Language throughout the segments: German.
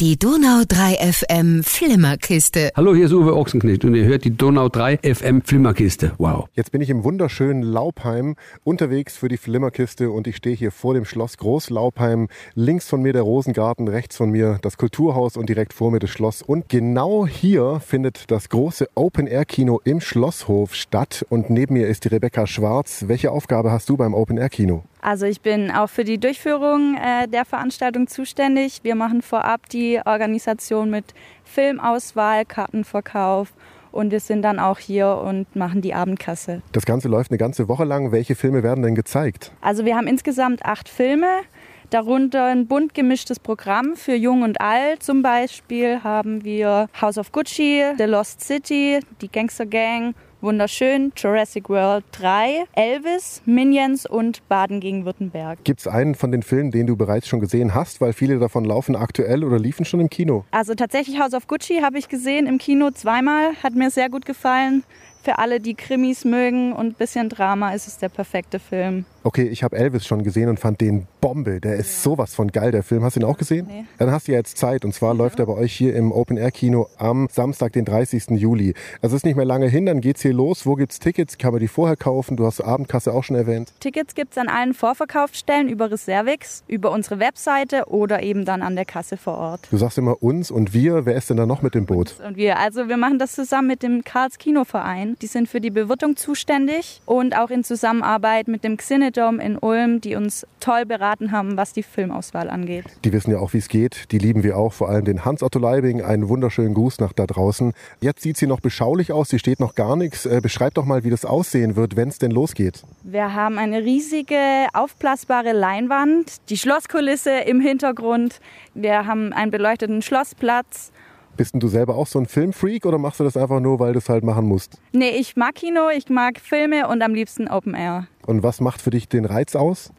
Die Donau 3 FM Flimmerkiste. Hallo, hier ist Uwe Ochsenknecht und ihr hört die Donau 3 FM Flimmerkiste. Wow. Jetzt bin ich im wunderschönen Laubheim unterwegs für die Flimmerkiste und ich stehe hier vor dem Schloss Großlaubheim. Links von mir der Rosengarten, rechts von mir das Kulturhaus und direkt vor mir das Schloss. Und genau hier findet das große Open-Air-Kino im Schlosshof statt. Und neben mir ist die Rebecca Schwarz. Welche Aufgabe hast du beim Open-Air-Kino? Also ich bin auch für die Durchführung äh, der Veranstaltung zuständig. Wir machen vorab die Organisation mit Filmauswahl, Kartenverkauf und wir sind dann auch hier und machen die Abendkasse. Das Ganze läuft eine ganze Woche lang. Welche Filme werden denn gezeigt? Also wir haben insgesamt acht Filme. Darunter ein bunt gemischtes Programm für Jung und Alt. Zum Beispiel haben wir House of Gucci, The Lost City, die Gangster Gang Wunderschön, Jurassic World 3, Elvis, Minions und Baden gegen Württemberg. Gibt es einen von den Filmen, den du bereits schon gesehen hast, weil viele davon laufen aktuell oder liefen schon im Kino? Also tatsächlich House of Gucci habe ich gesehen im Kino zweimal, hat mir sehr gut gefallen. Für alle, die Krimis mögen und ein bisschen Drama, ist es der perfekte Film. Okay, ich habe Elvis schon gesehen und fand den Bombe. Der ist sowas von geil, der Film. Hast du ihn auch gesehen? Nee. Dann hast du ja jetzt Zeit. Und zwar ja. läuft er bei euch hier im Open-Air-Kino am Samstag, den 30. Juli. Also ist nicht mehr lange hin, dann geht's hier los. Wo gibt's Tickets? Kann man die vorher kaufen? Du hast Abendkasse auch schon erwähnt. Tickets gibt's an allen Vorverkaufsstellen über Reservix, über unsere Webseite oder eben dann an der Kasse vor Ort. Du sagst immer uns und wir. Wer ist denn da noch mit dem Boot? Uns und wir. Also wir machen das zusammen mit dem Karls Kinoverein. Die sind für die Bewirtung zuständig und auch in Zusammenarbeit mit dem Xinedome in Ulm die uns toll beraten haben, was die Filmauswahl angeht. Die wissen ja auch, wie es geht. Die lieben wir auch. Vor allem den Hans-Otto Leibing. Einen wunderschönen Gruß nach da draußen. Jetzt sieht sie noch beschaulich aus. Sie steht noch gar nichts. Äh, beschreib doch mal, wie das aussehen wird, wenn es denn losgeht. Wir haben eine riesige aufblasbare Leinwand, die Schlosskulisse im Hintergrund. Wir haben einen beleuchteten Schlossplatz. Bist denn du selber auch so ein Filmfreak oder machst du das einfach nur, weil du es halt machen musst? Nee, ich mag Kino, ich mag Filme und am liebsten Open Air. Und was macht für dich den Reiz aus?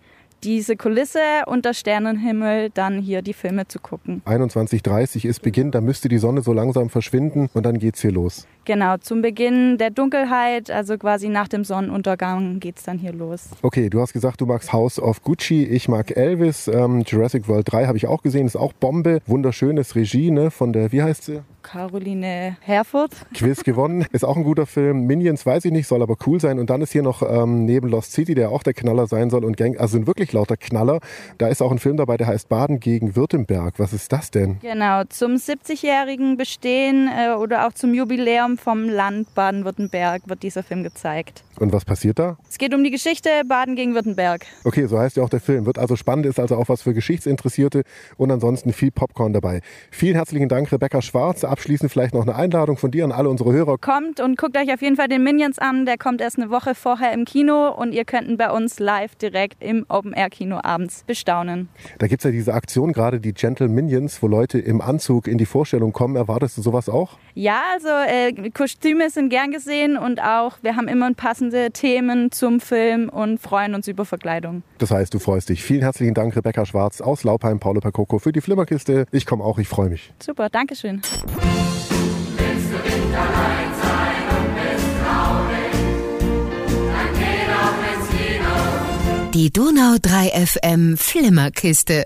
diese Kulisse unter Sternenhimmel dann hier die Filme zu gucken. 21.30 ist Beginn, da müsste die Sonne so langsam verschwinden und dann geht's hier los. Genau, zum Beginn der Dunkelheit, also quasi nach dem Sonnenuntergang geht's dann hier los. Okay, du hast gesagt, du magst House of Gucci, ich mag Elvis, ähm, Jurassic World 3 habe ich auch gesehen, ist auch Bombe, wunderschönes Regie ne, von der, wie heißt sie? Caroline Herfurth. Quiz gewonnen. Ist auch ein guter Film. Minions weiß ich nicht, soll aber cool sein. Und dann ist hier noch ähm, neben Lost City, der auch der Knaller sein soll. Und Gang, also sind wirklich lauter Knaller. Da ist auch ein Film dabei, der heißt Baden gegen Württemberg. Was ist das denn? Genau, zum 70-jährigen Bestehen äh, oder auch zum Jubiläum vom Land Baden-Württemberg wird dieser Film gezeigt. Und was passiert da? Es geht um die Geschichte Baden gegen Württemberg. Okay, so heißt ja auch der Film. Wird also spannend, ist also auch was für Geschichtsinteressierte und ansonsten viel Popcorn dabei. Vielen herzlichen Dank, Rebecca Schwarz abschließend vielleicht noch eine Einladung von dir an alle unsere Hörer. Kommt und guckt euch auf jeden Fall den Minions an. Der kommt erst eine Woche vorher im Kino und ihr könnt ihn bei uns live direkt im Open-Air-Kino abends bestaunen. Da gibt es ja diese Aktion gerade, die Gentle Minions, wo Leute im Anzug in die Vorstellung kommen. Erwartest du sowas auch? Ja, also äh, Kostüme sind gern gesehen und auch wir haben immer passende Themen zum Film und freuen uns über Verkleidung. Das heißt, du freust dich. Vielen herzlichen Dank, Rebecca Schwarz aus Laubheim, Paulo Percoco für die Flimmerkiste. Ich komme auch, ich freue mich. Super, Dankeschön. Die Donau 3 FM Flimmerkiste